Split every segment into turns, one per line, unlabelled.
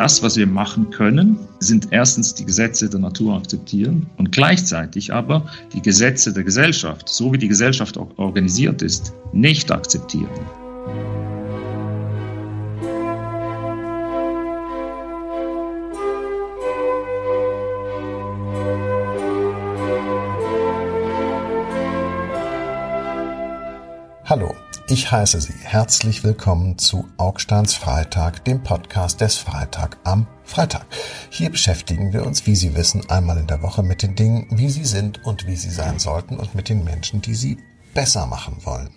Das, was wir machen können, sind erstens die Gesetze der Natur akzeptieren und gleichzeitig aber die Gesetze der Gesellschaft, so wie die Gesellschaft organisiert ist, nicht akzeptieren.
Ich heiße Sie herzlich willkommen zu Augsteins Freitag, dem Podcast des Freitag am Freitag. Hier beschäftigen wir uns, wie Sie wissen, einmal in der Woche mit den Dingen, wie sie sind und wie sie sein sollten und mit den Menschen, die sie besser machen wollen.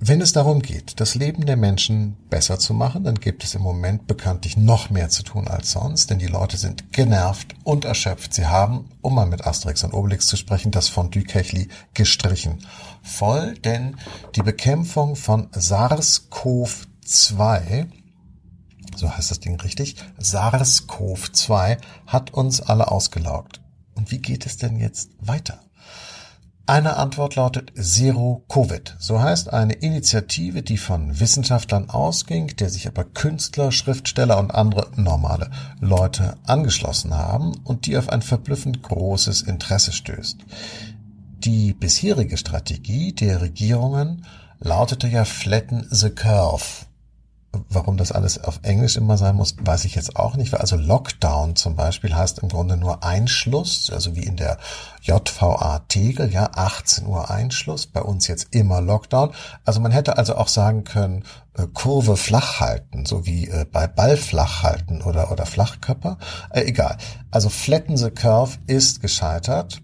Wenn es darum geht, das Leben der Menschen besser zu machen, dann gibt es im Moment bekanntlich noch mehr zu tun als sonst, denn die Leute sind genervt und erschöpft. Sie haben, um mal mit Asterix und Obelix zu sprechen, das Fondue-Kechli gestrichen. Voll, denn die Bekämpfung von SARS-CoV-2 so heißt das Ding richtig, SARS-CoV-2 hat uns alle ausgelaugt. Und wie geht es denn jetzt weiter? Eine Antwort lautet Zero Covid. So heißt eine Initiative, die von Wissenschaftlern ausging, der sich aber Künstler, Schriftsteller und andere normale Leute angeschlossen haben und die auf ein verblüffend großes Interesse stößt. Die bisherige Strategie der Regierungen lautete ja Flatten the Curve. Warum das alles auf Englisch immer sein muss, weiß ich jetzt auch nicht. Also Lockdown zum Beispiel heißt im Grunde nur Einschluss, also wie in der JVA Tegel, ja, 18 Uhr Einschluss, bei uns jetzt immer Lockdown. Also man hätte also auch sagen können, äh, Kurve flach halten, so wie äh, bei Ball flach halten oder, oder Flachkörper. Äh, egal. Also Flatten the Curve ist gescheitert.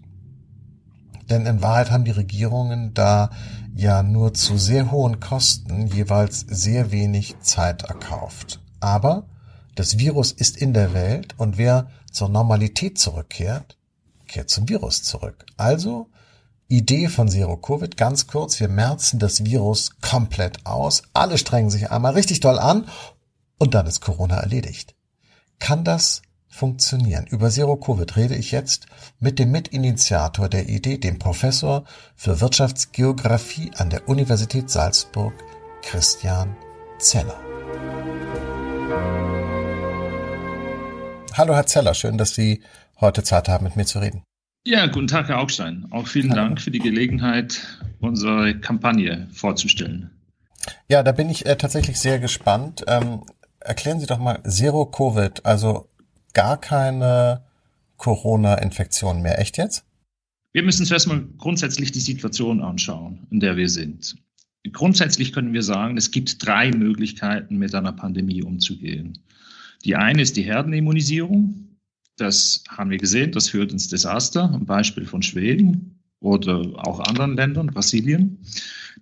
Denn in Wahrheit haben die Regierungen da ja nur zu sehr hohen Kosten jeweils sehr wenig Zeit erkauft. Aber das Virus ist in der Welt und wer zur Normalität zurückkehrt, kehrt zum Virus zurück. Also Idee von Zero Covid, ganz kurz, wir merzen das Virus komplett aus, alle strengen sich einmal richtig doll an und dann ist Corona erledigt. Kann das funktionieren. Über Zero Covid rede ich jetzt mit dem Mitinitiator der Idee, dem Professor für Wirtschaftsgeographie an der Universität Salzburg, Christian Zeller. Hallo Herr Zeller, schön, dass Sie heute Zeit haben, mit mir zu reden.
Ja, guten Tag, Herr Augstein. Auch vielen Hallo. Dank für die Gelegenheit, unsere Kampagne vorzustellen.
Ja, da bin ich äh, tatsächlich sehr gespannt. Ähm, erklären Sie doch mal Zero Covid, also gar keine Corona-Infektion mehr. Echt jetzt?
Wir müssen zuerst mal grundsätzlich die Situation anschauen, in der wir sind. Grundsätzlich können wir sagen, es gibt drei Möglichkeiten, mit einer Pandemie umzugehen. Die eine ist die Herdenimmunisierung. Das haben wir gesehen, das führt ins Desaster, ein Beispiel von Schweden oder auch anderen Ländern, Brasilien.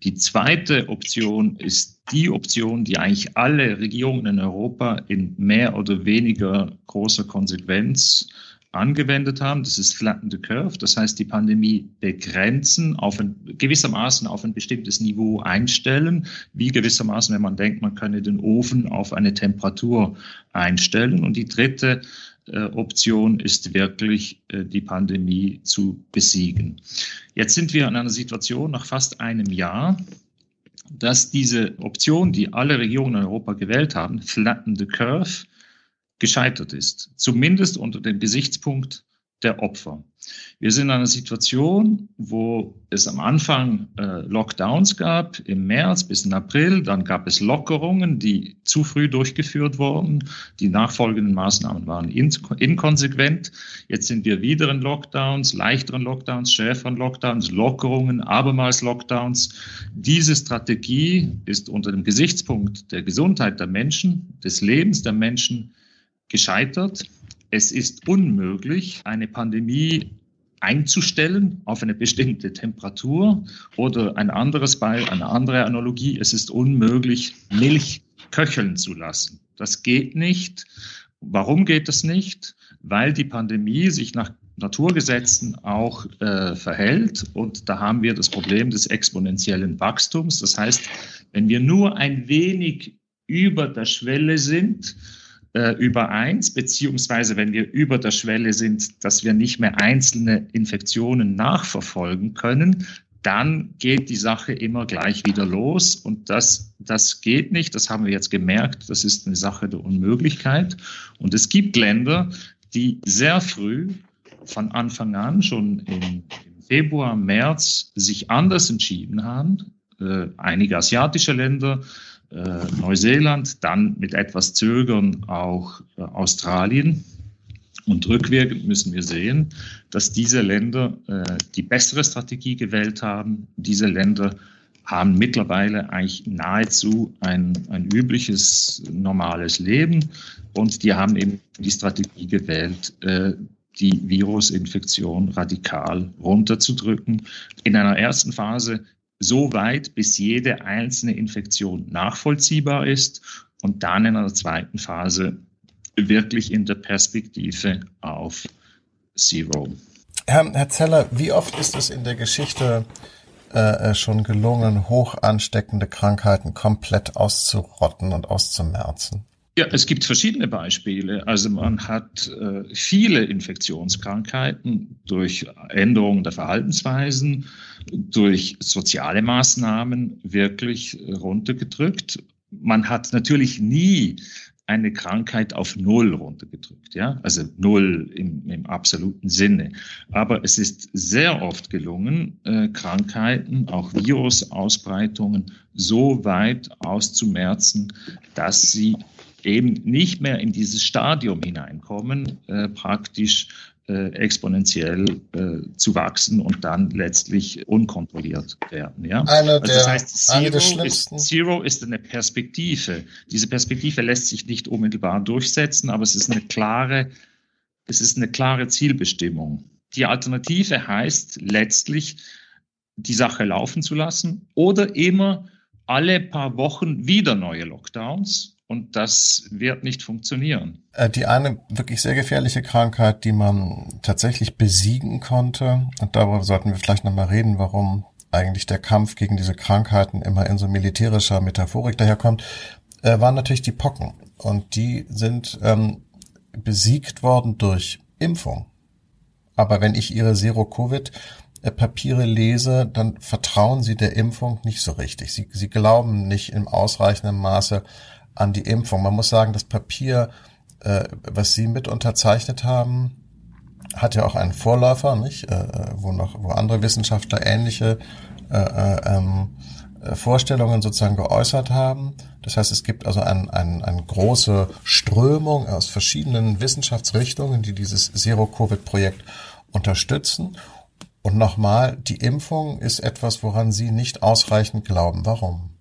Die zweite Option ist die Option, die eigentlich alle Regierungen in Europa in mehr oder weniger großer Konsequenz angewendet haben. Das ist Flatten the Curve. Das heißt, die Pandemie begrenzen, auf ein, gewissermaßen auf ein bestimmtes Niveau einstellen, wie gewissermaßen, wenn man denkt, man könne den Ofen auf eine Temperatur einstellen. Und die dritte Option ist wirklich, äh, die Pandemie zu besiegen. Jetzt sind wir in einer Situation nach fast einem Jahr, dass diese Option, die alle Regierungen in Europa gewählt haben, Flatten the Curve, gescheitert ist. Zumindest unter dem Gesichtspunkt der Opfer. Wir sind in einer Situation, wo es am Anfang äh, Lockdowns gab, im März bis in April. Dann gab es Lockerungen, die zu früh durchgeführt wurden. Die nachfolgenden Maßnahmen waren in inkonsequent. Jetzt sind wir wieder in Lockdowns, leichteren Lockdowns, schärferen Lockdowns, Lockerungen, abermals Lockdowns. Diese Strategie ist unter dem Gesichtspunkt der Gesundheit der Menschen, des Lebens der Menschen gescheitert. Es ist unmöglich, eine Pandemie einzustellen auf eine bestimmte Temperatur oder ein anderes Beispiel, eine andere Analogie. Es ist unmöglich, Milch köcheln zu lassen. Das geht nicht. Warum geht das nicht? Weil die Pandemie sich nach Naturgesetzen auch äh, verhält. Und da haben wir das Problem des exponentiellen Wachstums. Das heißt, wenn wir nur ein wenig über der Schwelle sind, äh, über eins, beziehungsweise wenn wir über der Schwelle sind, dass wir nicht mehr einzelne Infektionen nachverfolgen können, dann geht die Sache immer gleich wieder los. Und das, das geht nicht. Das haben wir jetzt gemerkt. Das ist eine Sache der Unmöglichkeit. Und es gibt Länder, die sehr früh von Anfang an, schon im, Februar, März, sich anders entschieden haben. Äh, einige asiatische Länder, äh, Neuseeland, dann mit etwas Zögern auch äh, Australien. Und rückwirkend müssen wir sehen, dass diese Länder äh, die bessere Strategie gewählt haben. Diese Länder haben mittlerweile eigentlich nahezu ein, ein übliches, normales Leben und die haben eben die Strategie gewählt, äh, die Virusinfektion radikal runterzudrücken. In einer ersten Phase so weit, bis jede einzelne Infektion nachvollziehbar ist und dann in einer zweiten Phase wirklich in der Perspektive auf Zero.
Herr, Herr Zeller, wie oft ist es in der Geschichte äh, äh, schon gelungen, hoch ansteckende Krankheiten komplett auszurotten und auszumerzen?
Ja, es gibt verschiedene Beispiele. Also man hat äh, viele Infektionskrankheiten durch Änderungen der Verhaltensweisen, durch soziale Maßnahmen wirklich runtergedrückt. Man hat natürlich nie eine Krankheit auf Null runtergedrückt, ja, also Null im, im absoluten Sinne. Aber es ist sehr oft gelungen, äh, Krankheiten, auch Virusausbreitungen so weit auszumerzen, dass sie eben nicht mehr in dieses Stadium hineinkommen, äh, praktisch äh, exponentiell äh, zu wachsen und dann letztlich unkontrolliert werden. Ja?
Eine also das heißt, Zero
ist, Zero ist eine Perspektive. Diese Perspektive lässt sich nicht unmittelbar durchsetzen, aber es ist eine klare, es ist eine klare Zielbestimmung. Die Alternative heißt letztlich, die Sache laufen zu lassen oder immer alle paar Wochen wieder neue Lockdowns und das wird nicht funktionieren.
Äh, die eine wirklich sehr gefährliche Krankheit, die man tatsächlich besiegen konnte, und darüber sollten wir vielleicht nochmal reden, warum eigentlich der Kampf gegen diese Krankheiten immer in so militärischer Metaphorik daherkommt, äh, waren natürlich die Pocken. Und die sind ähm, besiegt worden durch Impfung. Aber wenn ich ihre Zero-Covid-Papiere lese, dann vertrauen sie der Impfung nicht so richtig. Sie, sie glauben nicht im ausreichenden Maße an die Impfung. Man muss sagen, das Papier, äh, was Sie mit unterzeichnet haben, hat ja auch einen Vorläufer, nicht? Äh, äh wo noch, wo andere Wissenschaftler ähnliche äh, äh, ähm, äh, Vorstellungen sozusagen geäußert haben. Das heißt, es gibt also ein, ein, eine große Strömung aus verschiedenen Wissenschaftsrichtungen, die dieses Zero-Covid-Projekt unterstützen. Und nochmal, die Impfung ist etwas, woran Sie nicht ausreichend glauben. Warum?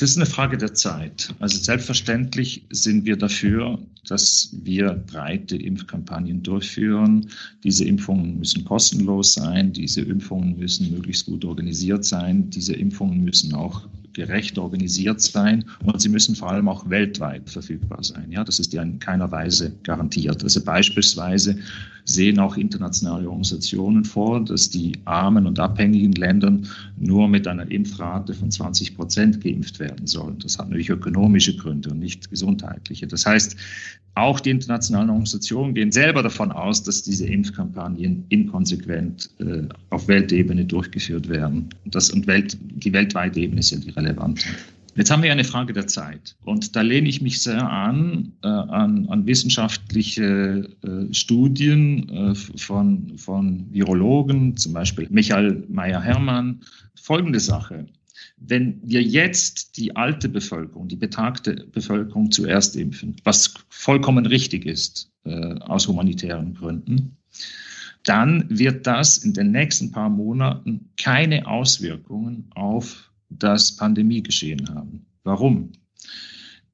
Das ist eine Frage der Zeit. Also selbstverständlich sind wir dafür, dass wir breite Impfkampagnen durchführen. Diese Impfungen müssen kostenlos sein, diese Impfungen müssen möglichst gut organisiert sein, diese Impfungen müssen auch gerecht organisiert sein und sie müssen vor allem auch weltweit verfügbar sein. Ja, das ist ja in keiner Weise garantiert. Also beispielsweise sehen auch internationale Organisationen vor, dass die armen und abhängigen Ländern nur mit einer Impfrate von 20 Prozent geimpft werden sollen. Das hat natürlich ökonomische Gründe und nicht gesundheitliche. Das heißt, auch die internationalen Organisationen gehen selber davon aus, dass diese Impfkampagnen inkonsequent äh, auf Weltebene durchgeführt werden. Das, und Welt, die weltweite Ebene ist ja die relevante. Jetzt haben wir eine Frage der Zeit. Und da lehne ich mich sehr an, äh, an, an, wissenschaftliche äh, Studien äh, von, von Virologen, zum Beispiel Michael Meyer-Hermann. Folgende Sache. Wenn wir jetzt die alte Bevölkerung, die betagte Bevölkerung zuerst impfen, was vollkommen richtig ist äh, aus humanitären Gründen, dann wird das in den nächsten paar Monaten keine Auswirkungen auf das Pandemiegeschehen haben. Warum?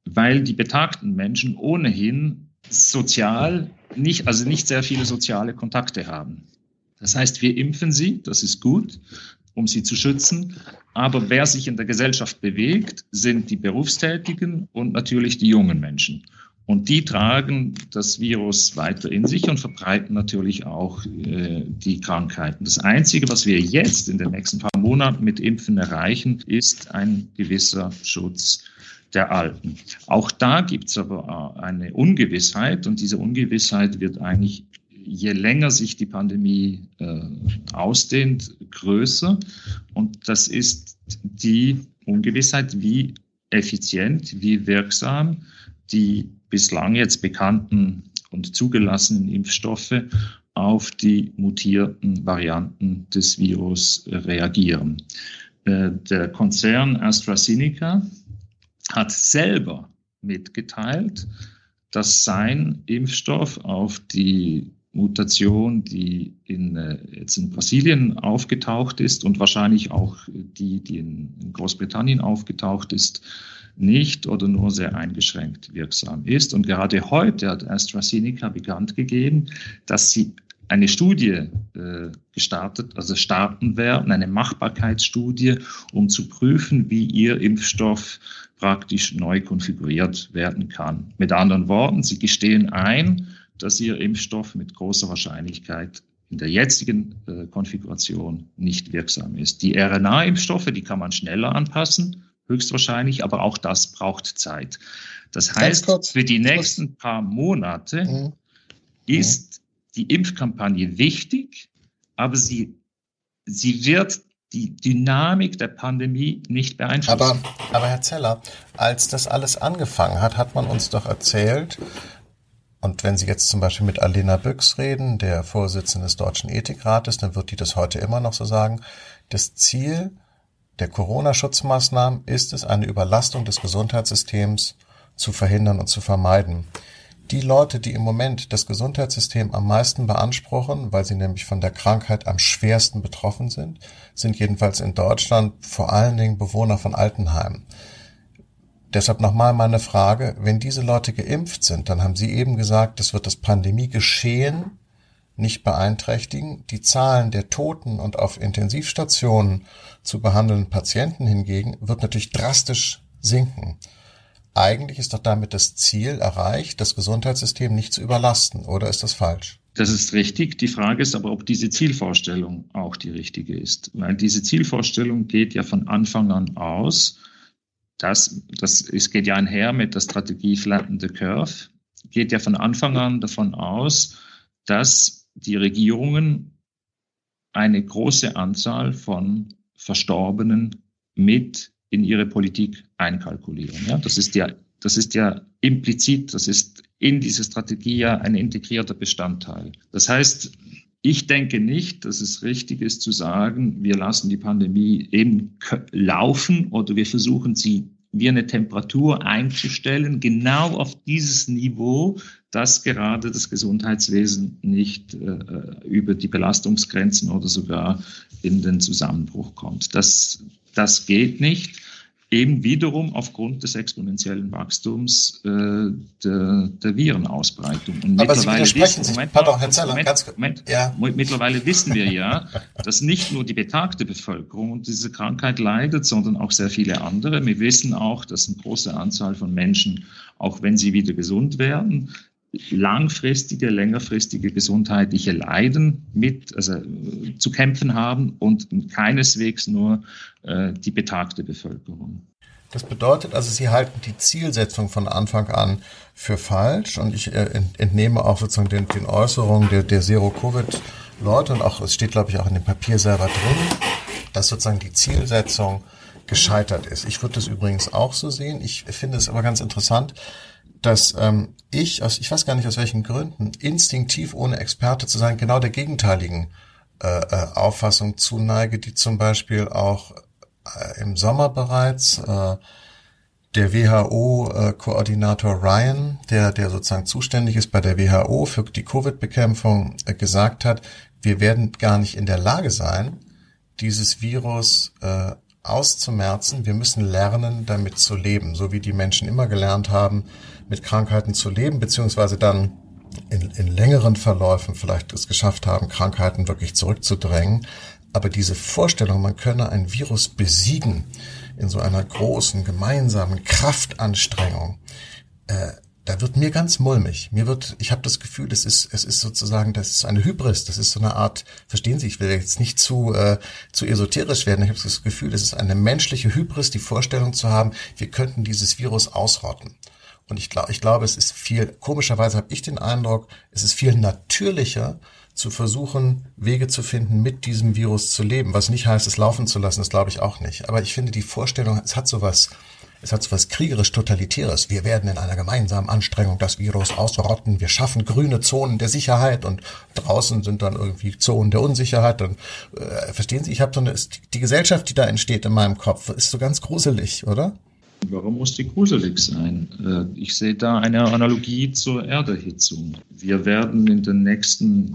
Weil die betagten Menschen ohnehin sozial nicht, also nicht sehr viele soziale Kontakte haben. Das heißt, wir impfen sie, das ist gut, um sie zu schützen. Aber wer sich in der Gesellschaft bewegt, sind die Berufstätigen und natürlich die jungen Menschen. Und die tragen das Virus weiter in sich und verbreiten natürlich auch äh, die Krankheiten. Das Einzige, was wir jetzt in den nächsten paar Monaten mit Impfen erreichen, ist ein gewisser Schutz der Alten. Auch da gibt es aber äh, eine Ungewissheit und diese Ungewissheit wird eigentlich je länger sich die Pandemie äh, ausdehnt, größer. Und das ist die Ungewissheit, wie effizient, wie wirksam die bislang jetzt bekannten und zugelassenen Impfstoffe auf die mutierten Varianten des Virus reagieren. Äh, der Konzern AstraZeneca hat selber mitgeteilt, dass sein Impfstoff auf die Mutation, die in, äh, jetzt in Brasilien aufgetaucht ist und wahrscheinlich auch die, die in, in Großbritannien aufgetaucht ist, nicht oder nur sehr eingeschränkt wirksam ist. Und gerade heute hat AstraZeneca bekannt gegeben, dass sie eine Studie äh, gestartet, also starten werden, eine Machbarkeitsstudie, um zu prüfen, wie ihr Impfstoff praktisch neu konfiguriert werden kann. Mit anderen Worten, sie gestehen ein, dass ihr Impfstoff mit großer Wahrscheinlichkeit in der jetzigen äh, Konfiguration nicht wirksam ist. Die RNA-Impfstoffe, die kann man schneller anpassen, höchstwahrscheinlich, aber auch das braucht Zeit. Das heißt, für die nächsten paar Monate mhm. ist die Impfkampagne wichtig, aber sie, sie wird die Dynamik der Pandemie nicht beeinflussen.
Aber, aber Herr Zeller, als das alles angefangen hat, hat man uns doch erzählt, und wenn Sie jetzt zum Beispiel mit Alena Büchs reden, der Vorsitzende des Deutschen Ethikrates, dann wird die das heute immer noch so sagen, das Ziel der Corona-Schutzmaßnahmen ist es, eine Überlastung des Gesundheitssystems zu verhindern und zu vermeiden. Die Leute, die im Moment das Gesundheitssystem am meisten beanspruchen, weil sie nämlich von der Krankheit am schwersten betroffen sind, sind jedenfalls in Deutschland vor allen Dingen Bewohner von Altenheimen. Deshalb nochmal meine Frage, wenn diese Leute geimpft sind, dann haben Sie eben gesagt, das wird das Pandemiegeschehen nicht beeinträchtigen. Die Zahlen der Toten und auf Intensivstationen zu behandelnden Patienten hingegen wird natürlich drastisch sinken. Eigentlich ist doch damit das Ziel erreicht, das Gesundheitssystem nicht zu überlasten, oder ist das falsch?
Das ist richtig. Die Frage ist aber, ob diese Zielvorstellung auch die richtige ist. Weil diese Zielvorstellung geht ja von Anfang an aus, dass, das, es geht ja einher mit der Strategie Flatten the Curve, geht ja von Anfang an davon aus, dass die Regierungen eine große Anzahl von Verstorbenen mit in ihre Politik einkalkulieren. Ja, das ist ja, das ist ja implizit, das ist in dieser Strategie ja ein integrierter Bestandteil. Das heißt, ich denke nicht, dass es richtig ist zu sagen, wir lassen die Pandemie eben laufen oder wir versuchen sie wie eine Temperatur einzustellen, genau auf dieses Niveau, dass gerade das Gesundheitswesen nicht äh, über die Belastungsgrenzen oder sogar in den Zusammenbruch kommt. Das, das geht nicht eben wiederum aufgrund des exponentiellen Wachstums äh, der, der Virenausbreitung.
Und Aber mittlerweile Sie wissen, sich, Moment, pardon, Herr Zeller,
Moment, ganz, Moment, ja. mittlerweile wissen wir ja, dass nicht nur die betagte Bevölkerung unter dieser Krankheit leidet, sondern auch sehr viele andere. Wir wissen auch, dass eine große Anzahl von Menschen, auch wenn sie wieder gesund werden, langfristige, längerfristige gesundheitliche Leiden mit also, zu kämpfen haben und keineswegs nur äh, die betagte Bevölkerung.
Das bedeutet also, Sie halten die Zielsetzung von Anfang an für falsch und ich äh, entnehme auch sozusagen den, den Äußerungen der, der Zero-Covid-Leute und auch, es steht glaube ich auch in dem Papier selber drin, dass sozusagen die Zielsetzung gescheitert ist. Ich würde das übrigens auch so sehen. Ich finde es aber ganz interessant, dass ähm, ich, aus, ich weiß gar nicht aus welchen Gründen, instinktiv ohne Experte zu sein, genau der gegenteiligen äh, äh, Auffassung zuneige, die zum Beispiel auch äh, im Sommer bereits äh, der WHO-Koordinator äh, Ryan, der, der sozusagen zuständig ist bei der WHO für die Covid-Bekämpfung, äh, gesagt hat, wir werden gar nicht in der Lage sein, dieses Virus äh, auszumerzen. Wir müssen lernen, damit zu leben, so wie die Menschen immer gelernt haben, mit Krankheiten zu leben, beziehungsweise dann in, in längeren Verläufen vielleicht es geschafft haben, Krankheiten wirklich zurückzudrängen. Aber diese Vorstellung, man könne ein Virus besiegen in so einer großen gemeinsamen Kraftanstrengung, äh, da wird mir ganz mulmig. Mir wird, ich habe das Gefühl, das ist, es ist sozusagen, das ist eine Hybris, das ist so eine Art, verstehen Sie, ich will jetzt nicht zu, äh, zu esoterisch werden, ich habe das Gefühl, das ist eine menschliche Hybris, die Vorstellung zu haben, wir könnten dieses Virus ausrotten. Und ich glaube, ich glaube, es ist viel, komischerweise habe ich den Eindruck, es ist viel natürlicher, zu versuchen, Wege zu finden, mit diesem Virus zu leben. Was nicht heißt, es laufen zu lassen, das glaube ich auch nicht. Aber ich finde die Vorstellung, es hat sowas, es hat sowas kriegerisch-totalitäres. Wir werden in einer gemeinsamen Anstrengung das Virus ausrotten. Wir schaffen grüne Zonen der Sicherheit und draußen sind dann irgendwie Zonen der Unsicherheit. Und, äh, verstehen Sie, ich habe so eine, die Gesellschaft, die da entsteht in meinem Kopf, ist so ganz gruselig, oder?
Warum muss die gruselig sein? Äh, ich sehe da eine Analogie zur Erderhitzung. Wir werden in den nächsten,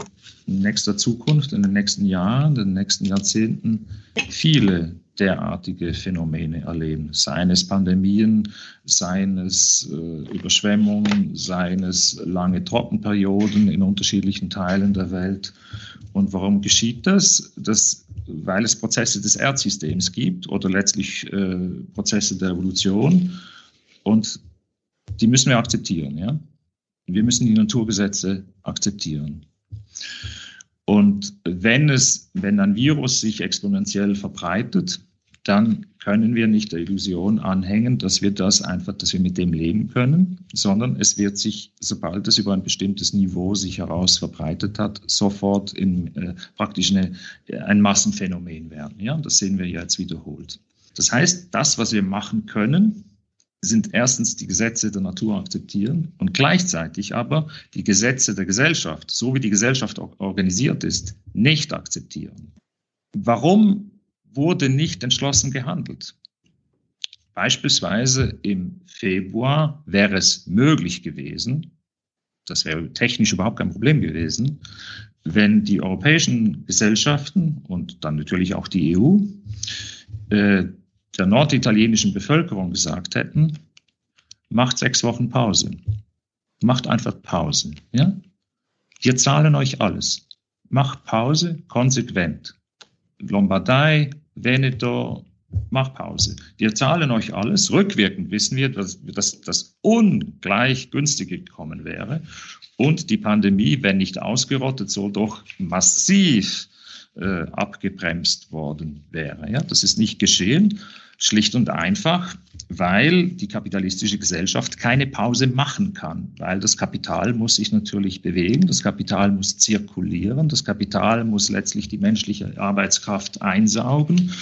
in nächster Zukunft, in den nächsten Jahren, in den nächsten Jahrzehnten viele derartige Phänomene erleben. Seien es Pandemien, seien es äh, Überschwemmungen, seien es lange Trockenperioden in unterschiedlichen Teilen der Welt. Und warum geschieht das? Das weil es Prozesse des Erdsystems gibt oder letztlich äh, Prozesse der Evolution. Und die müssen wir akzeptieren. Ja? Wir müssen die Naturgesetze akzeptieren. Und wenn es, wenn ein Virus sich exponentiell verbreitet, dann können wir nicht der Illusion anhängen, dass wir das einfach, dass wir mit dem leben können, sondern es wird sich, sobald es über ein bestimmtes Niveau sich heraus verbreitet hat, sofort in, äh, praktisch eine, ein Massenphänomen werden. Ja, das sehen wir jetzt wiederholt. Das heißt, das, was wir machen können, sind erstens die Gesetze der Natur akzeptieren und gleichzeitig aber die Gesetze der Gesellschaft, so wie die Gesellschaft organisiert ist, nicht akzeptieren. Warum wurde nicht entschlossen gehandelt. Beispielsweise im Februar wäre es möglich gewesen, das wäre technisch überhaupt kein Problem gewesen, wenn die europäischen Gesellschaften und dann natürlich auch die EU äh, der norditalienischen Bevölkerung gesagt hätten, macht sechs Wochen Pause. Macht einfach Pause. Ja? Wir zahlen euch alles. Macht Pause konsequent. Lombardei, Veneto, mach Pause. Wir zahlen euch alles. Rückwirkend wissen wir, dass, dass das ungleich günstiger gekommen wäre. Und die Pandemie, wenn nicht ausgerottet, so doch massiv äh, abgebremst worden wäre. Ja, das ist nicht geschehen. Schlicht und einfach, weil die kapitalistische Gesellschaft keine Pause machen kann, weil das Kapital muss sich natürlich bewegen, das Kapital muss zirkulieren, das Kapital muss letztlich die menschliche Arbeitskraft einsaugen.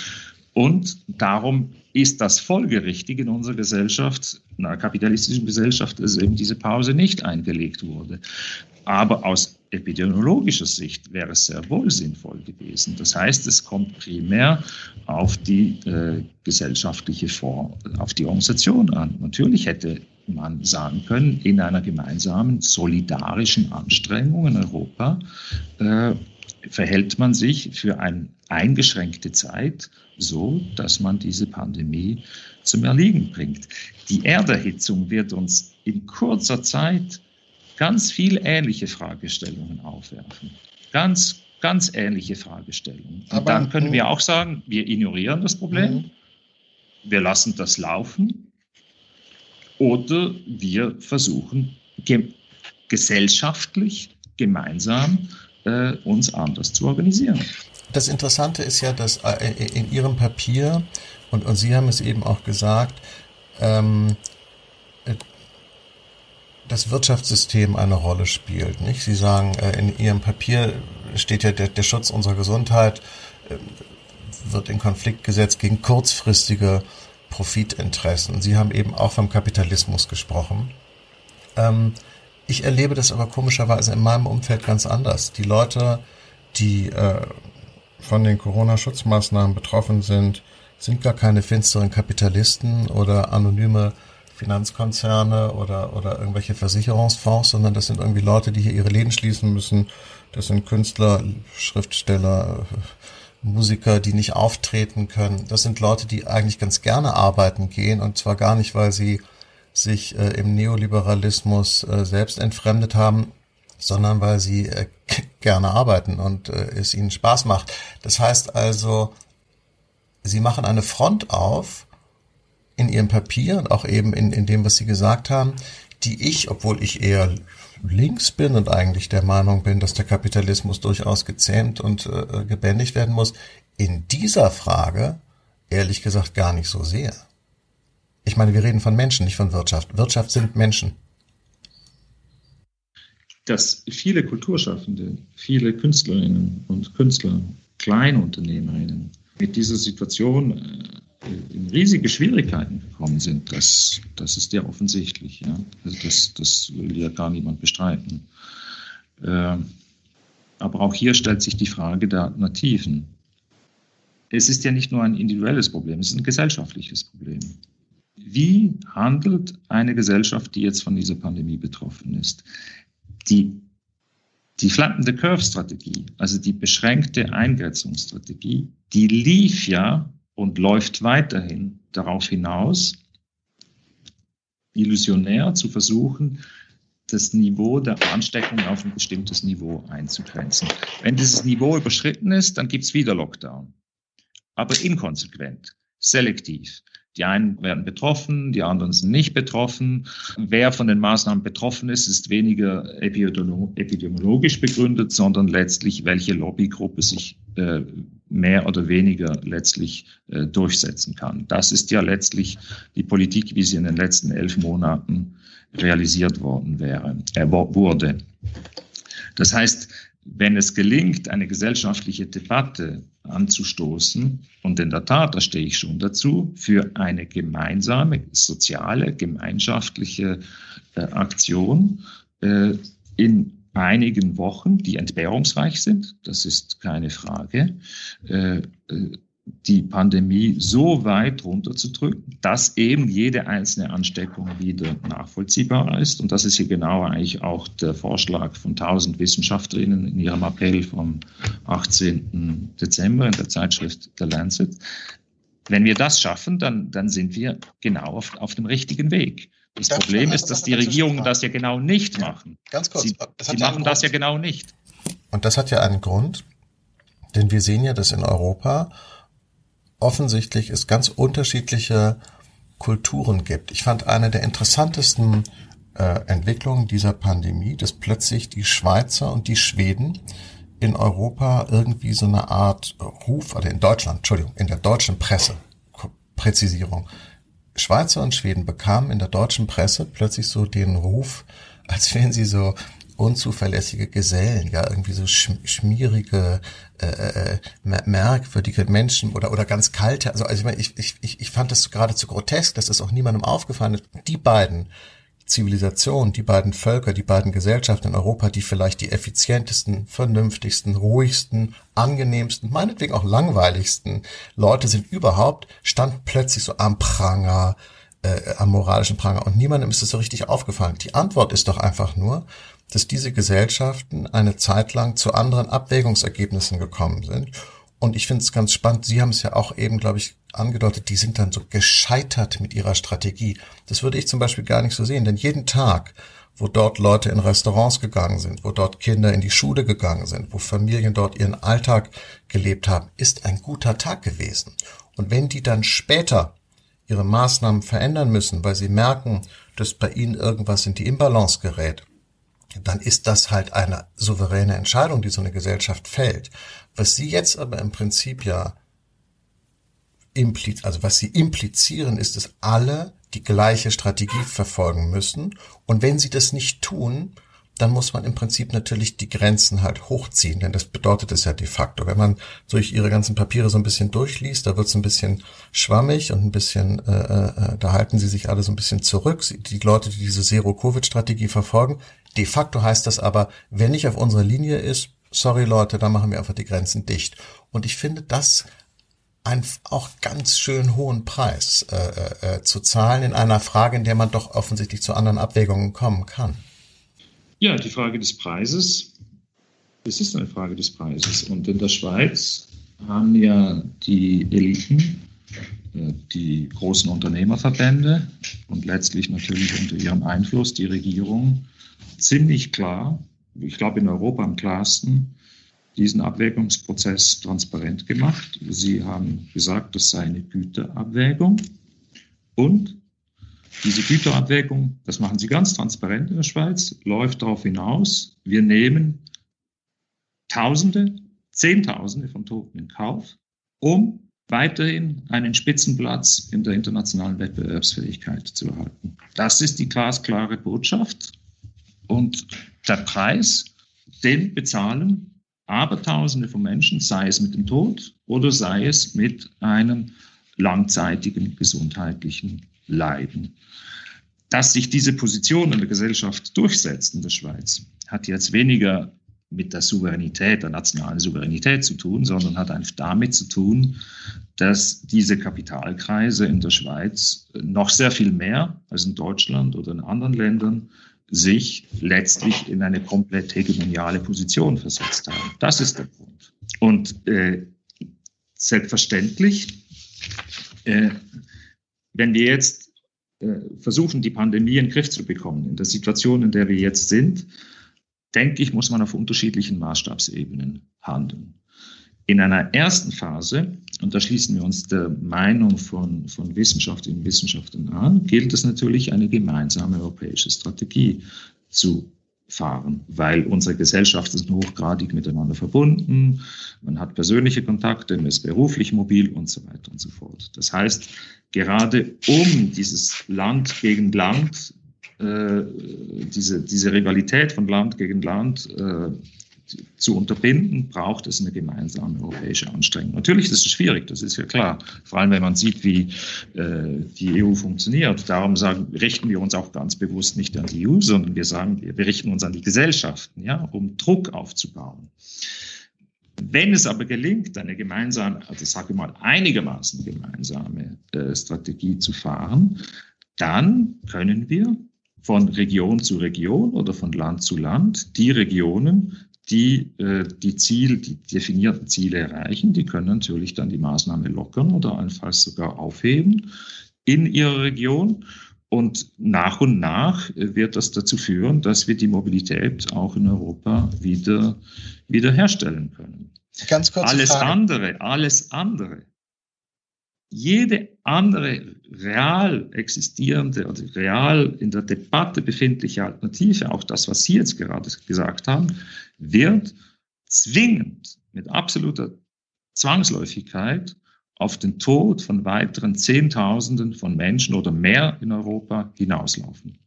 Und darum ist das folgerichtig in unserer Gesellschaft, in einer kapitalistischen Gesellschaft, dass eben diese Pause nicht eingelegt wurde. Aber aus epidemiologischer Sicht wäre es sehr wohl sinnvoll gewesen. Das heißt, es kommt primär auf die äh, gesellschaftliche Form, auf die Organisation an. Natürlich hätte man sagen können, in einer gemeinsamen solidarischen Anstrengung in Europa äh, verhält man sich für eine eingeschränkte Zeit so, dass man diese Pandemie zum Erliegen bringt. Die Erderhitzung wird uns in kurzer Zeit ganz viel ähnliche Fragestellungen aufwerfen. Ganz, ganz ähnliche Fragestellungen. Und Aber, dann können wir auch sagen, wir ignorieren das Problem, mhm. wir lassen das laufen oder wir versuchen ge gesellschaftlich gemeinsam äh, uns anders zu organisieren.
Das Interessante ist ja, dass äh, in Ihrem Papier, und, und Sie haben es eben auch gesagt, ähm, das Wirtschaftssystem eine Rolle spielt. Nicht? Sie sagen, äh, in Ihrem Papier steht ja, der, der Schutz unserer Gesundheit äh, wird in Konflikt gesetzt gegen kurzfristige Profitinteressen. Sie haben eben auch vom Kapitalismus gesprochen. Ähm, ich erlebe das aber komischerweise in meinem Umfeld ganz anders. Die Leute, die äh, von den Corona-Schutzmaßnahmen betroffen sind, sind gar keine finsteren Kapitalisten oder anonyme Finanzkonzerne oder, oder irgendwelche Versicherungsfonds, sondern das sind irgendwie Leute, die hier ihre Läden schließen müssen. Das sind Künstler, Schriftsteller, Musiker, die nicht auftreten können. Das sind Leute, die eigentlich ganz gerne arbeiten gehen und zwar gar nicht, weil sie sich äh, im Neoliberalismus äh, selbst entfremdet haben, sondern weil sie äh, gerne arbeiten und äh, es ihnen Spaß macht. Das heißt also, sie machen eine Front auf, in ihrem Papier und auch eben in, in dem, was Sie gesagt haben, die ich, obwohl ich eher links bin und eigentlich der Meinung bin, dass der Kapitalismus durchaus gezähmt und äh, gebändigt werden muss, in dieser Frage ehrlich gesagt gar nicht so sehr. Ich meine, wir reden von Menschen, nicht von Wirtschaft. Wirtschaft sind Menschen.
Dass viele Kulturschaffende, viele Künstlerinnen und Künstler, Kleinunternehmerinnen mit dieser Situation äh, in riesige Schwierigkeiten gekommen sind, das, das ist ja offensichtlich. Ja? Also das, das will ja gar niemand bestreiten. Äh, aber auch hier stellt sich die Frage der Alternativen. Es ist ja nicht nur ein individuelles Problem, es ist ein gesellschaftliches Problem. Wie handelt eine Gesellschaft, die jetzt von dieser Pandemie betroffen ist? Die, die flattende Curve-Strategie, also die beschränkte Eingrenzungsstrategie, die lief ja und läuft weiterhin darauf hinaus, illusionär zu versuchen, das Niveau der Ansteckung auf ein bestimmtes Niveau einzugrenzen. Wenn dieses Niveau überschritten ist, dann gibt es wieder Lockdown. Aber inkonsequent, selektiv. Die einen werden betroffen, die anderen sind nicht betroffen. Wer von den Maßnahmen betroffen ist, ist weniger epidemiologisch begründet, sondern letztlich, welche Lobbygruppe sich äh, mehr oder weniger letztlich äh, durchsetzen kann. Das ist ja letztlich die Politik, wie sie in den letzten elf Monaten realisiert worden wäre, äh, wurde. Das heißt, wenn es gelingt, eine gesellschaftliche Debatte anzustoßen, und in der Tat, da stehe ich schon dazu, für eine gemeinsame, soziale, gemeinschaftliche äh, Aktion äh, in einigen Wochen, die entbehrungsreich sind, das ist keine Frage, äh, äh die Pandemie so weit runterzudrücken, dass eben jede einzelne Ansteckung wieder nachvollziehbar ist. Und das ist hier genau eigentlich auch der Vorschlag von 1000 Wissenschaftlerinnen in ihrem Appell vom 18. Dezember in der Zeitschrift The Lancet. Wenn wir das schaffen, dann, dann sind wir genau auf, auf dem richtigen Weg. Das Problem ist, dass die Regierungen das ja genau nicht machen.
Ganz kurz.
Sie, sie machen das ja genau nicht.
Und das hat ja einen Grund, denn wir sehen ja, dass in Europa offensichtlich es ganz unterschiedliche Kulturen gibt. Ich fand eine der interessantesten äh, Entwicklungen dieser Pandemie, dass plötzlich die Schweizer und die Schweden in Europa irgendwie so eine Art Ruf, oder in Deutschland, Entschuldigung, in der deutschen Presse, Präzisierung, Schweizer und Schweden bekamen in der deutschen Presse plötzlich so den Ruf, als wären sie so unzuverlässige Gesellen, ja, irgendwie so schmierige, äh, äh, merkwürdige Menschen oder oder ganz kalte. Also, also ich, ich, ich, ich fand das geradezu grotesk, dass das auch niemandem aufgefallen ist. Die beiden Zivilisationen, die beiden Völker, die beiden Gesellschaften in Europa, die vielleicht die effizientesten, vernünftigsten, ruhigsten, angenehmsten, meinetwegen auch langweiligsten Leute sind überhaupt, standen plötzlich so am Pranger, äh, am moralischen Pranger und niemandem ist es so richtig aufgefallen. Die Antwort ist doch einfach nur, dass diese Gesellschaften eine Zeit lang zu anderen Abwägungsergebnissen gekommen sind. Und ich finde es ganz spannend, Sie haben es ja auch eben, glaube ich, angedeutet, die sind dann so gescheitert mit ihrer Strategie. Das würde ich zum Beispiel gar nicht so sehen, denn jeden Tag, wo dort Leute in Restaurants gegangen sind, wo dort Kinder in die Schule gegangen sind, wo Familien dort ihren Alltag gelebt haben, ist ein guter Tag gewesen. Und wenn die dann später ihre Maßnahmen verändern müssen, weil sie merken, dass bei ihnen irgendwas in die Imbalance gerät, dann ist das halt eine souveräne Entscheidung, die so eine Gesellschaft fällt. Was Sie jetzt aber im Prinzip ja implizieren, also was Sie implizieren, ist, dass alle die gleiche Strategie verfolgen müssen. Und wenn sie das nicht tun, dann muss man im Prinzip natürlich die Grenzen halt hochziehen, denn das bedeutet es ja de facto. Wenn man durch ihre ganzen Papiere so ein bisschen durchliest, da wird es ein bisschen schwammig und ein bisschen, äh, äh, da halten sie sich alle so ein bisschen zurück. Die Leute, die diese Zero-Covid-Strategie verfolgen, De facto heißt das aber, wer nicht auf unserer Linie ist, sorry Leute, da machen wir einfach die Grenzen dicht. Und ich finde das einen auch ganz schön hohen Preis äh, äh, äh, zu zahlen in einer Frage, in der man doch offensichtlich zu anderen Abwägungen kommen kann.
Ja, die Frage des Preises, es ist eine Frage des Preises. Und in der Schweiz haben ja die Eliten, äh, die großen Unternehmerverbände und letztlich natürlich unter ihrem Einfluss die Regierung ziemlich klar, ich glaube in Europa am klarsten, diesen Abwägungsprozess transparent gemacht. Sie haben gesagt, das sei eine Güterabwägung. Und diese Güterabwägung, das machen Sie ganz transparent in der Schweiz, läuft darauf hinaus, wir nehmen Tausende, Zehntausende von Toten in Kauf, um weiterhin einen Spitzenplatz in der internationalen Wettbewerbsfähigkeit zu erhalten. Das ist die glasklare Botschaft. Und der Preis, den bezahlen Abertausende von Menschen, sei es mit dem Tod oder sei es mit einem langzeitigen gesundheitlichen Leiden. Dass sich diese Position in der Gesellschaft durchsetzt in der Schweiz, hat jetzt weniger mit der Souveränität, der nationalen Souveränität zu tun, sondern hat einfach damit zu tun, dass diese Kapitalkreise in der Schweiz noch sehr viel mehr als in Deutschland oder in anderen Ländern sich letztlich in eine komplett hegemoniale Position versetzt haben. Das ist der Grund. Und äh, selbstverständlich, äh, wenn wir jetzt äh, versuchen, die Pandemie in den Griff zu bekommen, in der Situation, in der wir jetzt sind, denke ich, muss man auf unterschiedlichen Maßstabsebenen handeln. In einer ersten Phase, und da schließen wir uns der Meinung von, von Wissenschaftlerinnen und Wissenschaftlern an, gilt es natürlich, eine gemeinsame europäische Strategie zu fahren, weil unsere Gesellschaften sind hochgradig miteinander verbunden, man hat persönliche Kontakte, man ist beruflich mobil und so weiter und so fort. Das heißt, gerade um dieses Land gegen Land äh, diese, diese Rivalität von Land gegen Land äh, zu unterbinden, braucht es eine gemeinsame europäische Anstrengung. Natürlich ist es schwierig, das ist ja klar. Vor allem, wenn man sieht, wie äh, die EU funktioniert. Darum sagen, richten wir uns auch ganz bewusst nicht an die EU, sondern wir sagen, wir, richten uns an die Gesellschaften, ja, um Druck aufzubauen. Wenn es aber gelingt, eine gemeinsame, also sage ich mal einigermaßen gemeinsame äh, Strategie zu fahren, dann können wir von Region zu Region oder von Land zu Land. Die Regionen, die äh, die Ziel, die definierten Ziele erreichen, die können natürlich dann die Maßnahme lockern oder allenfalls sogar aufheben in ihrer Region. Und nach und nach wird das dazu führen, dass wir die Mobilität auch in Europa wieder, wieder herstellen können.
Ganz kurz.
Alles Frage. andere, alles andere jede andere real existierende oder real in der Debatte befindliche Alternative, auch das, was Sie jetzt gerade gesagt haben, wird zwingend mit absoluter Zwangsläufigkeit auf den Tod von weiteren Zehntausenden von Menschen oder mehr in Europa hinauslaufen.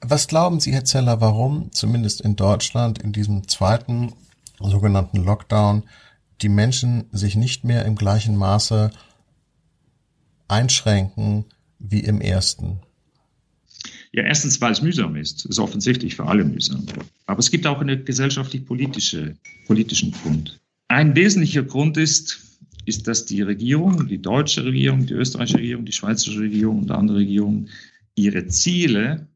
Was glauben Sie, Herr Zeller, warum zumindest in Deutschland in diesem zweiten sogenannten Lockdown die Menschen sich nicht mehr im gleichen Maße einschränken wie im ersten?
Ja, erstens, weil es mühsam ist. Das ist offensichtlich für alle mühsam. Aber es gibt auch einen gesellschaftlich-politischen politischen Grund. Ein wesentlicher Grund ist, ist, dass die Regierung, die deutsche Regierung, die österreichische Regierung, die schweizerische Regierung und andere Regierungen ihre Ziele,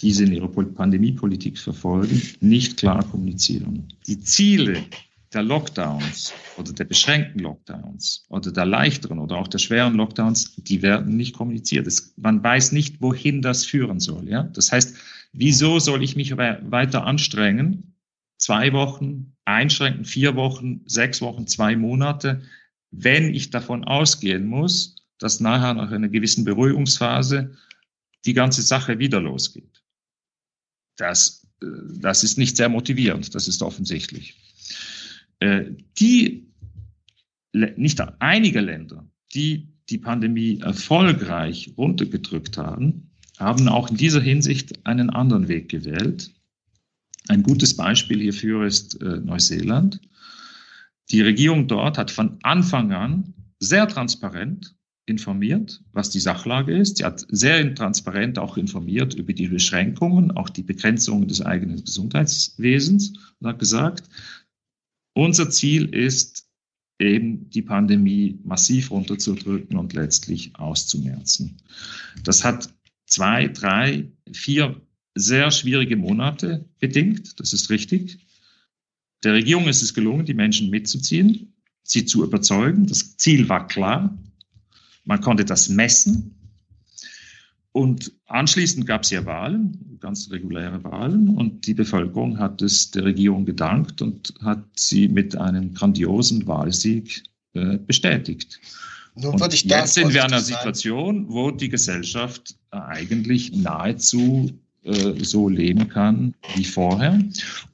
die sie in ihrer Pandemiepolitik verfolgen, nicht klar kommunizieren. Die Ziele, der Lockdowns oder der beschränkten Lockdowns oder der leichteren oder auch der schweren Lockdowns, die werden nicht kommuniziert. Es, man weiß nicht, wohin das führen soll. Ja? Das heißt, wieso soll ich mich weiter anstrengen? Zwei Wochen einschränken, vier Wochen, sechs Wochen, zwei Monate, wenn ich davon ausgehen muss, dass nachher nach einer gewissen Beruhigungsphase die ganze Sache wieder losgeht. Das, äh, das ist nicht sehr motivierend, das ist offensichtlich. Äh, die, nicht einige Länder, die die Pandemie erfolgreich runtergedrückt haben, haben auch in dieser Hinsicht einen anderen Weg gewählt. Ein gutes Beispiel hierfür ist äh, Neuseeland. Die Regierung dort hat von Anfang an sehr transparent informiert, was die Sachlage ist. Sie hat sehr transparent auch informiert über die Beschränkungen, auch die Begrenzungen des eigenen Gesundheitswesens und hat gesagt, unser Ziel ist eben die Pandemie massiv runterzudrücken und letztlich auszumerzen. Das hat zwei, drei, vier sehr schwierige Monate bedingt, das ist richtig. Der Regierung ist es gelungen, die Menschen mitzuziehen, sie zu überzeugen. Das Ziel war klar. Man konnte das messen. Und anschließend gab es ja Wahlen, ganz reguläre Wahlen, und die Bevölkerung hat es der Regierung gedankt und hat sie mit einem grandiosen Wahlsieg äh, bestätigt. Nun würde ich jetzt sind wir in einer Situation, wo die Gesellschaft eigentlich nahezu äh, so leben kann wie vorher.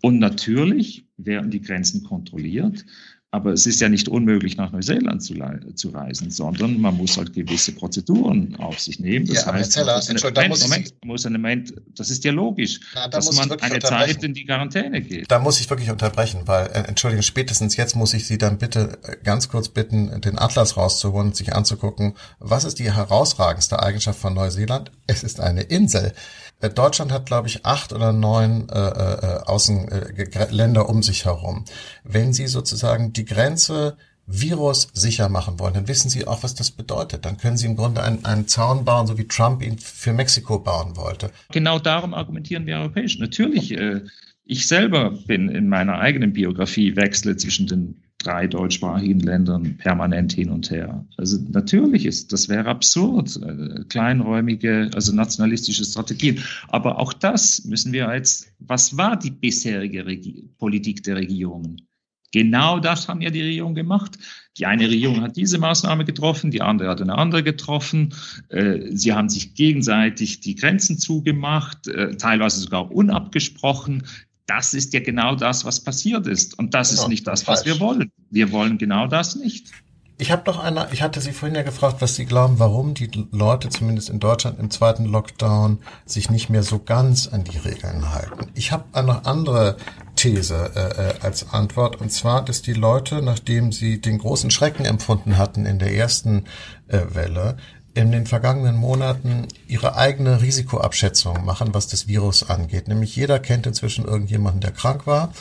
Und natürlich werden die Grenzen kontrolliert. Aber es ist ja nicht unmöglich, nach Neuseeland zu, zu reisen, sondern man muss halt gewisse Prozeduren auf sich nehmen. Das
ja, heißt, Zeller,
muss eine, Moment, Moment, muss eine Moment, das ist ja logisch, Na, da dass man eine Zeit in die Quarantäne geht.
Da muss ich wirklich unterbrechen, weil, äh, Entschuldigung, spätestens jetzt muss ich Sie dann bitte äh, ganz kurz bitten, den Atlas rauszuholen und sich anzugucken, was ist die herausragendste Eigenschaft von Neuseeland? Es ist eine Insel. Äh, Deutschland hat, glaube ich, acht oder neun äh, äh, Außenländer äh, um sich herum. Wenn Sie sozusagen die Grenze Virus sicher machen wollen, dann wissen Sie auch, was das bedeutet. Dann können Sie im Grunde einen, einen Zaun bauen, so wie Trump ihn für Mexiko bauen wollte.
Genau darum argumentieren wir europäisch. Natürlich, äh, ich selber bin in meiner eigenen Biografie wechsle zwischen den drei deutschsprachigen Ländern permanent hin und her. Also natürlich ist, das wäre absurd, äh, kleinräumige, also nationalistische Strategien. Aber auch das müssen wir jetzt, was war die bisherige Regi Politik der Regierungen? Genau das haben ja die Regierung gemacht. Die eine Regierung hat diese Maßnahme getroffen, die andere hat eine andere getroffen. Äh, sie haben sich gegenseitig die Grenzen zugemacht, äh, teilweise sogar unabgesprochen das ist ja genau das, was passiert ist. Und das genau, ist nicht das, was falsch. wir wollen. Wir wollen genau das nicht.
Ich habe noch eine, ich hatte Sie vorhin ja gefragt, was Sie glauben, warum die Leute zumindest in Deutschland im zweiten Lockdown sich nicht mehr so ganz an die Regeln halten. Ich habe eine andere These äh, äh, als Antwort, und zwar, dass die Leute, nachdem sie den großen Schrecken empfunden hatten in der ersten äh, Welle, in den vergangenen Monaten ihre eigene Risikoabschätzung machen, was das Virus angeht. Nämlich jeder kennt inzwischen irgendjemanden, der krank war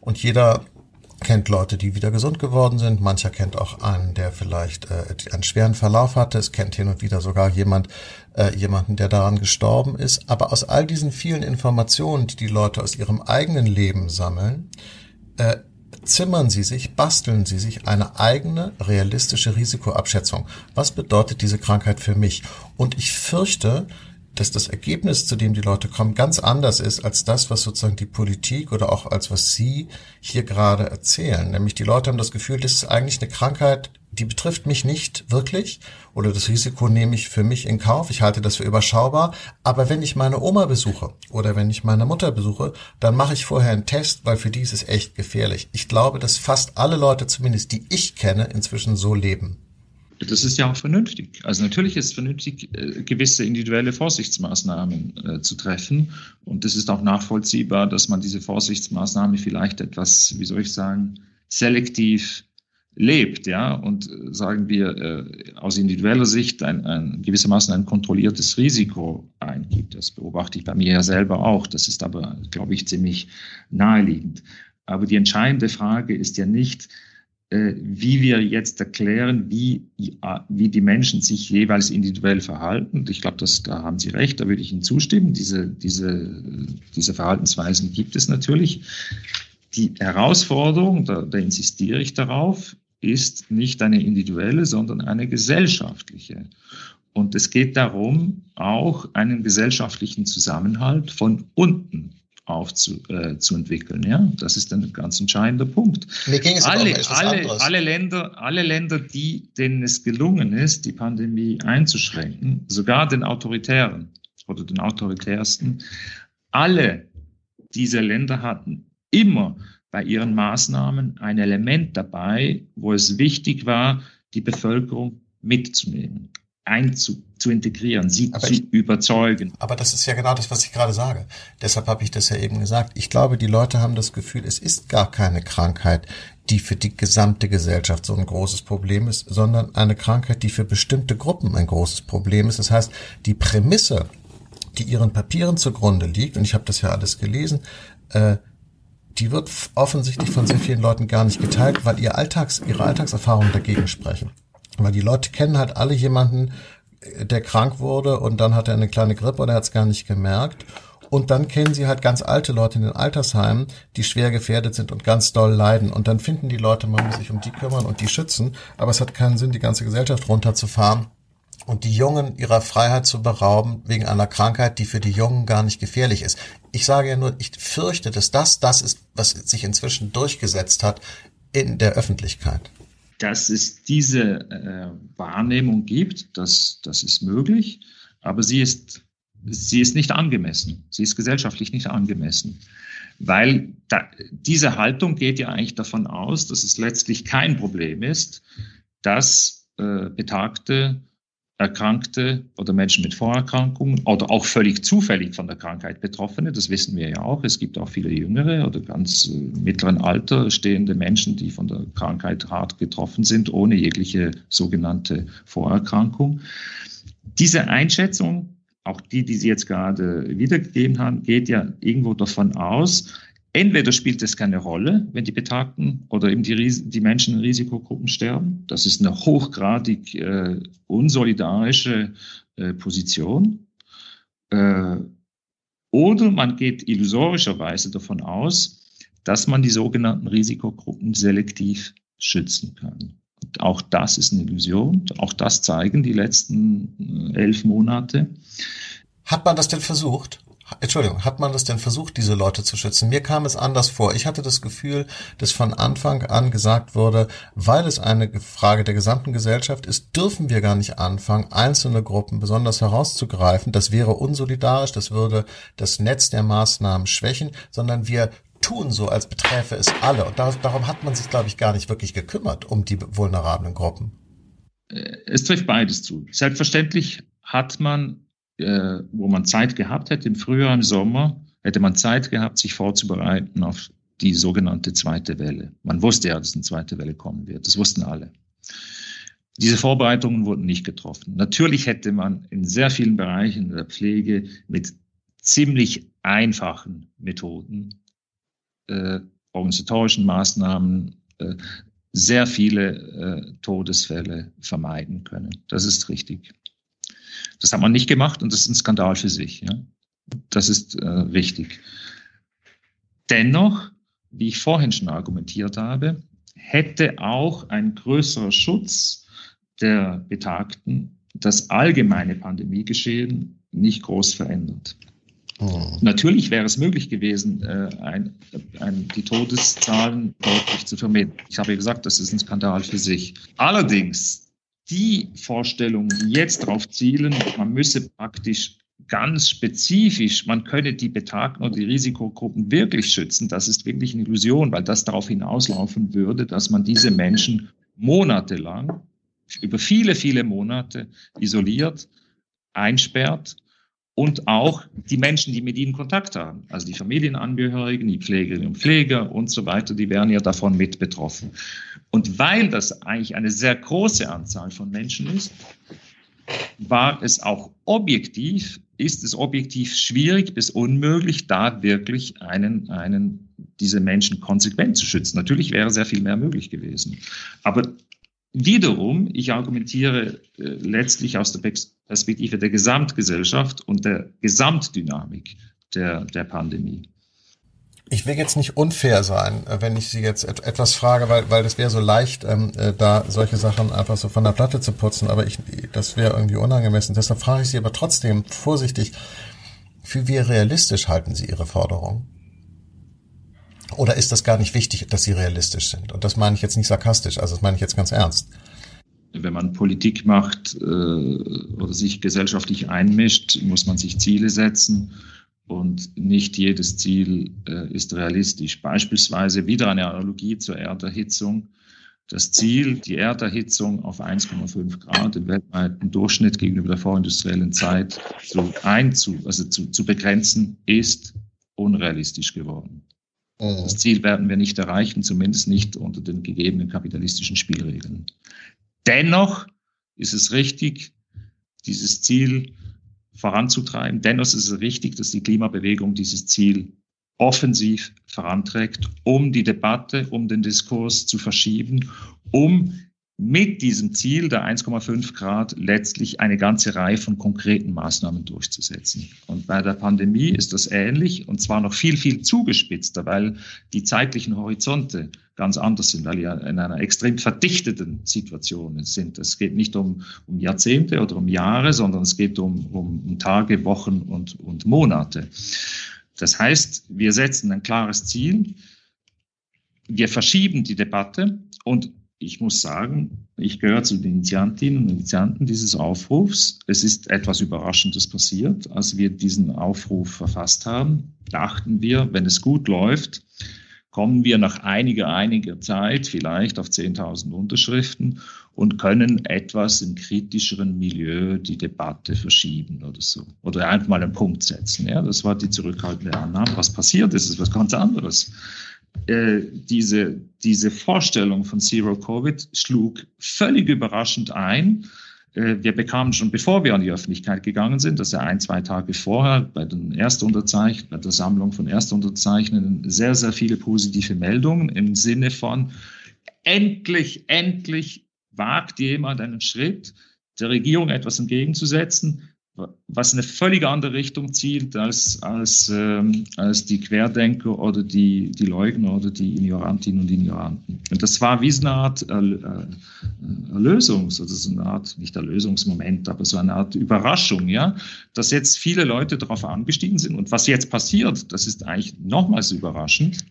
und jeder kennt Leute, die wieder gesund geworden sind. Mancher kennt auch einen, der vielleicht äh, einen schweren Verlauf hatte. Es kennt hin und wieder sogar jemand, äh, jemanden, der daran gestorben ist. Aber aus all diesen vielen Informationen, die die Leute aus ihrem eigenen Leben sammeln, äh, zimmern Sie sich, basteln Sie sich eine eigene realistische Risikoabschätzung. Was bedeutet diese Krankheit für mich? Und ich fürchte, dass das Ergebnis, zu dem die Leute kommen, ganz anders ist als das, was sozusagen die Politik oder auch als was Sie hier gerade erzählen. Nämlich die Leute haben das Gefühl, das ist eigentlich eine Krankheit, die betrifft mich nicht wirklich oder das Risiko nehme ich für mich in Kauf. Ich halte das für überschaubar. Aber wenn ich meine Oma besuche oder wenn ich meine Mutter besuche, dann mache ich vorher einen Test, weil für die ist es echt gefährlich. Ich glaube, dass fast alle Leute, zumindest die ich kenne, inzwischen so leben.
Das ist ja auch vernünftig. Also natürlich ist es vernünftig, äh, gewisse individuelle Vorsichtsmaßnahmen äh, zu treffen. Und es ist auch nachvollziehbar, dass man diese Vorsichtsmaßnahme vielleicht etwas, wie soll ich sagen, selektiv lebt, ja, und äh, sagen wir äh, aus individueller Sicht ein, ein gewissermaßen ein kontrolliertes Risiko eingibt. Das beobachte ich bei mir ja selber auch. Das ist aber, glaube ich, ziemlich naheliegend. Aber die entscheidende Frage ist ja nicht, äh, wie wir jetzt erklären, wie, wie die Menschen sich jeweils individuell verhalten. Ich glaube, da haben Sie recht, da würde ich Ihnen zustimmen. Diese, diese, diese Verhaltensweisen gibt es natürlich. Die Herausforderung, da, da insistiere ich darauf, ist nicht eine individuelle, sondern eine gesellschaftliche. Und es geht darum, auch einen gesellschaftlichen Zusammenhalt von unten aufzuentwickeln. Äh, ja? Das ist ein ganz entscheidender Punkt. Alle, alle, alle, Länder, alle Länder, die, denen es gelungen ist, die Pandemie einzuschränken, sogar den autoritären oder den autoritärsten, alle diese Länder hatten immer bei ihren Maßnahmen ein Element dabei, wo es wichtig war, die Bevölkerung mitzunehmen einzu, zu integrieren, sie aber zu ich, überzeugen.
Aber das ist ja genau das, was ich gerade sage. Deshalb habe ich das ja eben gesagt. Ich glaube, die Leute haben das Gefühl, es ist gar keine Krankheit, die für die gesamte Gesellschaft so ein großes Problem ist, sondern eine Krankheit, die für bestimmte Gruppen ein großes Problem ist. Das heißt, die Prämisse, die ihren Papieren zugrunde liegt, und ich habe das ja alles gelesen, äh, die wird offensichtlich von sehr vielen Leuten gar nicht geteilt, weil ihr Alltags, ihre Alltagserfahrungen dagegen sprechen. Weil die Leute kennen halt alle jemanden, äh, der krank wurde und dann hat er eine kleine Grippe und er hat es gar nicht gemerkt. Und dann kennen sie halt ganz alte Leute in den Altersheimen, die schwer gefährdet sind und ganz doll leiden. Und dann finden die Leute, man muss sich um die kümmern und die schützen. Aber es hat keinen Sinn, die ganze Gesellschaft runterzufahren und die Jungen ihrer Freiheit zu berauben wegen einer Krankheit, die für die Jungen gar nicht gefährlich ist. Ich sage ja nur, ich fürchte, dass das das ist, was sich inzwischen durchgesetzt hat in der Öffentlichkeit
dass es diese äh, Wahrnehmung gibt, das, das ist möglich, aber sie ist, sie ist nicht angemessen. Sie ist gesellschaftlich nicht angemessen, weil da, diese Haltung geht ja eigentlich davon aus, dass es letztlich kein Problem ist, dass äh, Betagte, Erkrankte oder Menschen mit Vorerkrankungen oder auch völlig zufällig von der Krankheit Betroffene, das wissen wir ja auch. Es gibt auch viele jüngere oder ganz äh, mittleren Alter stehende Menschen, die von der Krankheit hart getroffen sind, ohne jegliche sogenannte Vorerkrankung. Diese Einschätzung, auch die, die Sie jetzt gerade wiedergegeben haben, geht ja irgendwo davon aus, Entweder spielt es keine Rolle, wenn die Betagten oder eben die, die Menschen in Risikogruppen sterben. Das ist eine hochgradig äh, unsolidarische äh, Position. Äh, oder man geht illusorischerweise davon aus, dass man die sogenannten Risikogruppen selektiv schützen kann. Und auch das ist eine Illusion. Auch das zeigen die letzten äh, elf Monate.
Hat man das denn versucht? Entschuldigung, hat man das denn versucht, diese Leute zu schützen? Mir kam es anders vor. Ich hatte das Gefühl, dass von Anfang an gesagt wurde, weil es eine Frage der gesamten Gesellschaft ist, dürfen wir gar nicht anfangen, einzelne Gruppen besonders herauszugreifen. Das wäre unsolidarisch, das würde das Netz der Maßnahmen schwächen, sondern wir tun so, als beträfe es alle. Und darum hat man sich, glaube ich, gar nicht wirklich gekümmert um die vulnerablen Gruppen.
Es trifft beides zu. Selbstverständlich hat man äh, wo man Zeit gehabt hätte, im Frühjahr, im Sommer, hätte man Zeit gehabt, sich vorzubereiten auf die sogenannte zweite Welle. Man wusste ja, dass eine zweite Welle kommen wird. Das wussten alle. Diese Vorbereitungen wurden nicht getroffen. Natürlich hätte man in sehr vielen Bereichen der Pflege mit ziemlich einfachen Methoden, äh, organisatorischen Maßnahmen, äh, sehr viele äh, Todesfälle vermeiden können. Das ist richtig. Das hat man nicht gemacht und das ist ein Skandal für sich. Ja? Das ist äh, richtig. Dennoch, wie ich vorhin schon argumentiert habe, hätte auch ein größerer Schutz der Betagten das allgemeine Pandemiegeschehen nicht groß verändert. Oh. Natürlich wäre es möglich gewesen, äh, ein, ein, die Todeszahlen deutlich zu vermindern. Ich habe ja gesagt, das ist ein Skandal für sich. Allerdings die Vorstellungen, die jetzt darauf zielen, man müsse praktisch ganz spezifisch, man könne die Betagten oder die Risikogruppen wirklich schützen, das ist wirklich eine Illusion, weil das darauf hinauslaufen würde, dass man diese Menschen monatelang, über viele, viele Monate isoliert, einsperrt und auch die Menschen, die mit ihnen Kontakt haben, also die Familienangehörigen, die Pflegerinnen und Pfleger und so weiter, die wären ja davon mit betroffen. Und weil das eigentlich eine sehr große Anzahl von Menschen ist, war es auch objektiv, ist es objektiv schwierig bis unmöglich, da wirklich einen, einen, diese Menschen konsequent zu schützen. Natürlich wäre sehr viel mehr möglich gewesen. Aber Wiederum, ich argumentiere äh, letztlich aus der Perspektive der Gesamtgesellschaft und der Gesamtdynamik der, der Pandemie.
Ich will jetzt nicht unfair sein, äh, wenn ich Sie jetzt et etwas frage, weil, weil das wäre so leicht, ähm, äh, da solche Sachen einfach so von der Platte zu putzen, aber ich, das wäre irgendwie unangemessen. Deshalb frage ich Sie aber trotzdem vorsichtig, für wie realistisch halten Sie Ihre Forderung? Oder ist das gar nicht wichtig, dass sie realistisch sind? Und das meine ich jetzt nicht sarkastisch, also das meine ich jetzt ganz ernst.
Wenn man Politik macht äh, oder sich gesellschaftlich einmischt, muss man sich Ziele setzen und nicht jedes Ziel äh, ist realistisch. Beispielsweise wieder eine Analogie zur Erderhitzung. Das Ziel, die Erderhitzung auf 1,5 Grad im weltweiten Durchschnitt gegenüber der vorindustriellen Zeit zu, einzu, also zu, zu begrenzen, ist unrealistisch geworden. Mhm. Das Ziel werden wir nicht erreichen, zumindest nicht unter den gegebenen kapitalistischen Spielregeln. Dennoch ist es richtig, dieses Ziel voranzutreiben. Dennoch ist es richtig, dass die Klimabewegung dieses Ziel offensiv voranträgt, um die Debatte, um den Diskurs zu verschieben, um mit diesem Ziel der 1,5 Grad letztlich eine ganze Reihe von konkreten Maßnahmen durchzusetzen. Und bei der Pandemie ist das ähnlich und zwar noch viel, viel zugespitzter, weil die zeitlichen Horizonte ganz anders sind, weil wir in einer extrem verdichteten Situation sind. Es geht nicht um, um Jahrzehnte oder um Jahre, sondern es geht um, um, Tage, Wochen und, und Monate. Das heißt, wir setzen ein klares Ziel, wir verschieben die Debatte und ich muss sagen, ich gehöre zu den Initiantinnen und Initianten dieses Aufrufs. Es ist etwas Überraschendes passiert. Als wir diesen Aufruf verfasst haben, dachten wir, wenn es gut läuft, kommen wir nach einiger, einiger Zeit vielleicht auf 10.000 Unterschriften und können etwas im kritischeren Milieu die Debatte verschieben oder so. Oder einfach mal einen Punkt setzen. Ja, das war die zurückhaltende Annahme. Was passiert ist, ist was ganz anderes. Äh, diese, diese Vorstellung von Zero Covid schlug völlig überraschend ein. Äh, wir bekamen schon, bevor wir an die Öffentlichkeit gegangen sind, das ja ein, zwei Tage vorher, bei, den Erstunterzeichen, bei der Sammlung von Erstunterzeichnenden, sehr, sehr viele positive Meldungen im Sinne von, endlich, endlich wagt jemand einen Schritt, der Regierung etwas entgegenzusetzen, was eine völlig andere Richtung zielt als, als, ähm, als die Querdenker oder die, die Leugner oder die Ignorantinnen und Ignoranten. Und das war wie so eine Art äh, Erlösungs- oder so eine Art, nicht Erlösungsmoment, aber so eine Art Überraschung, ja, dass jetzt viele Leute darauf angestiegen sind. Und was jetzt passiert, das ist eigentlich nochmals überraschend.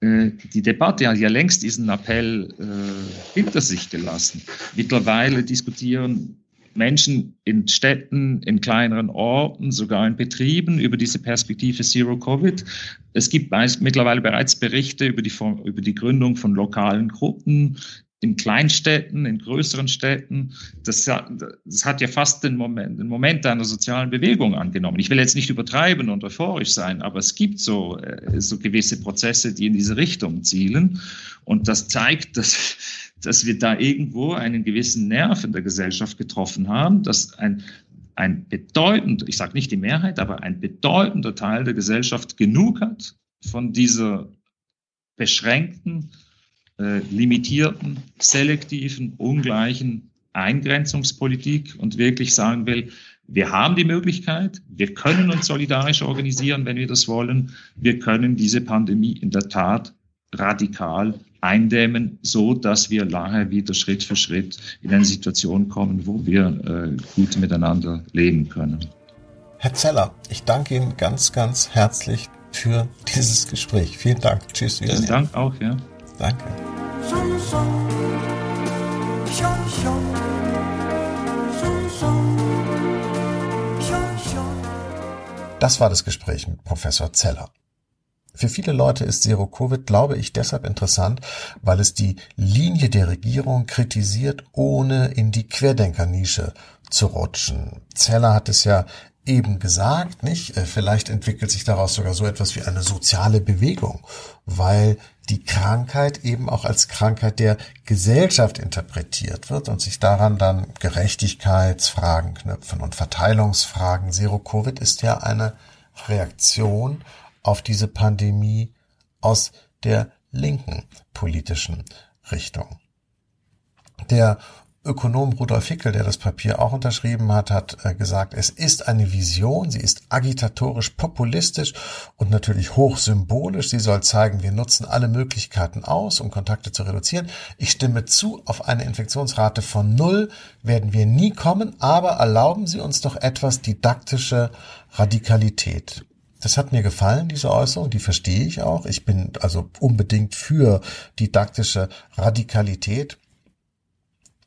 Äh, die Debatte hat ja längst diesen Appell äh, hinter sich gelassen. Mittlerweile diskutieren Menschen in Städten, in kleineren Orten, sogar in Betrieben über diese Perspektive Zero Covid. Es gibt mittlerweile bereits Berichte über die, über die Gründung von lokalen Gruppen in Kleinstädten, in größeren Städten. Das, das hat ja fast den Moment, den Moment einer sozialen Bewegung angenommen. Ich will jetzt nicht übertreiben und euphorisch sein, aber es gibt so, äh, so gewisse Prozesse, die in diese Richtung zielen. Und das zeigt, dass dass wir da irgendwo einen gewissen Nerv in der Gesellschaft getroffen haben, dass ein, ein bedeutend, ich sage nicht die Mehrheit, aber ein bedeutender Teil der Gesellschaft genug hat von dieser beschränkten, äh, limitierten, selektiven, ungleichen Eingrenzungspolitik und wirklich sagen will, wir haben die Möglichkeit, wir können uns solidarisch organisieren, wenn wir das wollen. Wir können diese Pandemie in der Tat radikal eindämmen, so dass wir nachher wieder Schritt für Schritt in eine Situation kommen, wo wir äh, gut miteinander leben können.
Herr Zeller, ich danke Ihnen ganz, ganz herzlich für dieses Gespräch. Vielen Dank. Tschüss.
Vielen Dank auch, ja.
Danke. Das war das Gespräch mit Professor Zeller. Für viele Leute ist Zero Covid, glaube ich, deshalb interessant, weil es die Linie der Regierung kritisiert, ohne in die Querdenkernische zu rutschen. Zeller hat es ja eben gesagt, nicht? Äh, vielleicht entwickelt sich daraus sogar so etwas wie eine soziale Bewegung, weil die Krankheit eben auch als Krankheit der Gesellschaft interpretiert wird und sich daran dann Gerechtigkeitsfragen knüpfen und Verteilungsfragen. Zero Covid ist ja eine Reaktion auf diese Pandemie aus der linken politischen Richtung. Der Ökonom Rudolf Hickel, der das Papier auch unterschrieben hat, hat äh, gesagt, es ist eine Vision, sie ist agitatorisch populistisch und natürlich hochsymbolisch. Sie soll zeigen, wir nutzen alle Möglichkeiten aus, um Kontakte zu reduzieren. Ich stimme zu, auf eine Infektionsrate von null werden wir nie kommen, aber erlauben Sie uns doch etwas didaktische Radikalität. Das hat mir gefallen, diese Äußerung, die verstehe ich auch. Ich bin also unbedingt für didaktische Radikalität.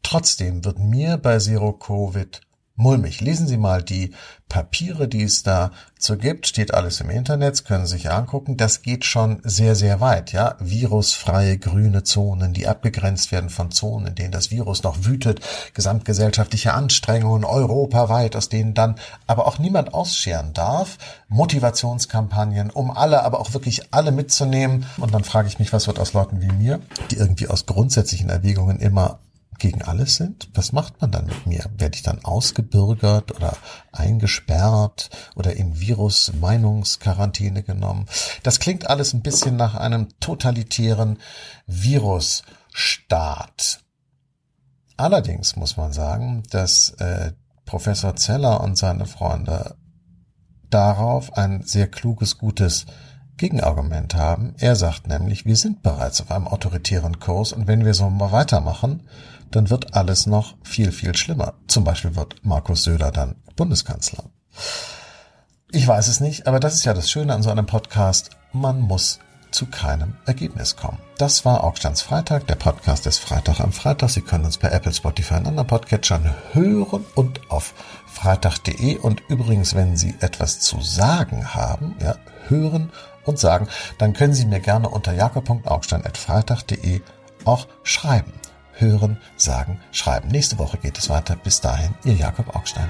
Trotzdem wird mir bei Zero Covid mulmig. Lesen Sie mal die Papiere, die es dazu gibt. Steht alles im Internet, können Sie sich angucken. Das geht schon sehr, sehr weit. Ja, virusfreie grüne Zonen, die abgegrenzt werden von Zonen, in denen das Virus noch wütet. Gesamtgesellschaftliche Anstrengungen europaweit, aus denen dann aber auch niemand ausscheren darf. Motivationskampagnen, um alle, aber auch wirklich alle mitzunehmen. Und dann frage ich mich, was wird aus Leuten wie mir, die irgendwie aus grundsätzlichen Erwägungen immer gegen alles sind? Was macht man dann mit mir? Werde ich dann ausgebürgert oder eingesperrt oder in Virus-Meinungsquarantäne genommen? Das klingt alles ein bisschen nach einem totalitären Virusstaat. Allerdings muss man sagen, dass äh, Professor Zeller und seine Freunde darauf ein sehr kluges, gutes Gegenargument haben. Er sagt nämlich, wir sind bereits auf einem autoritären Kurs und wenn wir so mal weitermachen, dann wird alles noch viel, viel schlimmer. Zum Beispiel wird Markus Söder dann Bundeskanzler. Ich weiß es nicht, aber das ist ja das Schöne an so einem Podcast. Man muss zu keinem Ergebnis kommen. Das war Augsteins Freitag. Der Podcast ist Freitag am Freitag. Sie können uns bei Apple, Spotify und anderen Podcatchern hören und auf freitag.de. Und übrigens, wenn Sie etwas zu sagen haben, ja, hören und sagen, dann können Sie mir gerne unter jakob.augstein.freitag.de auch schreiben. Hören, sagen, schreiben. Nächste Woche geht es weiter. Bis dahin, Ihr Jakob Augstein.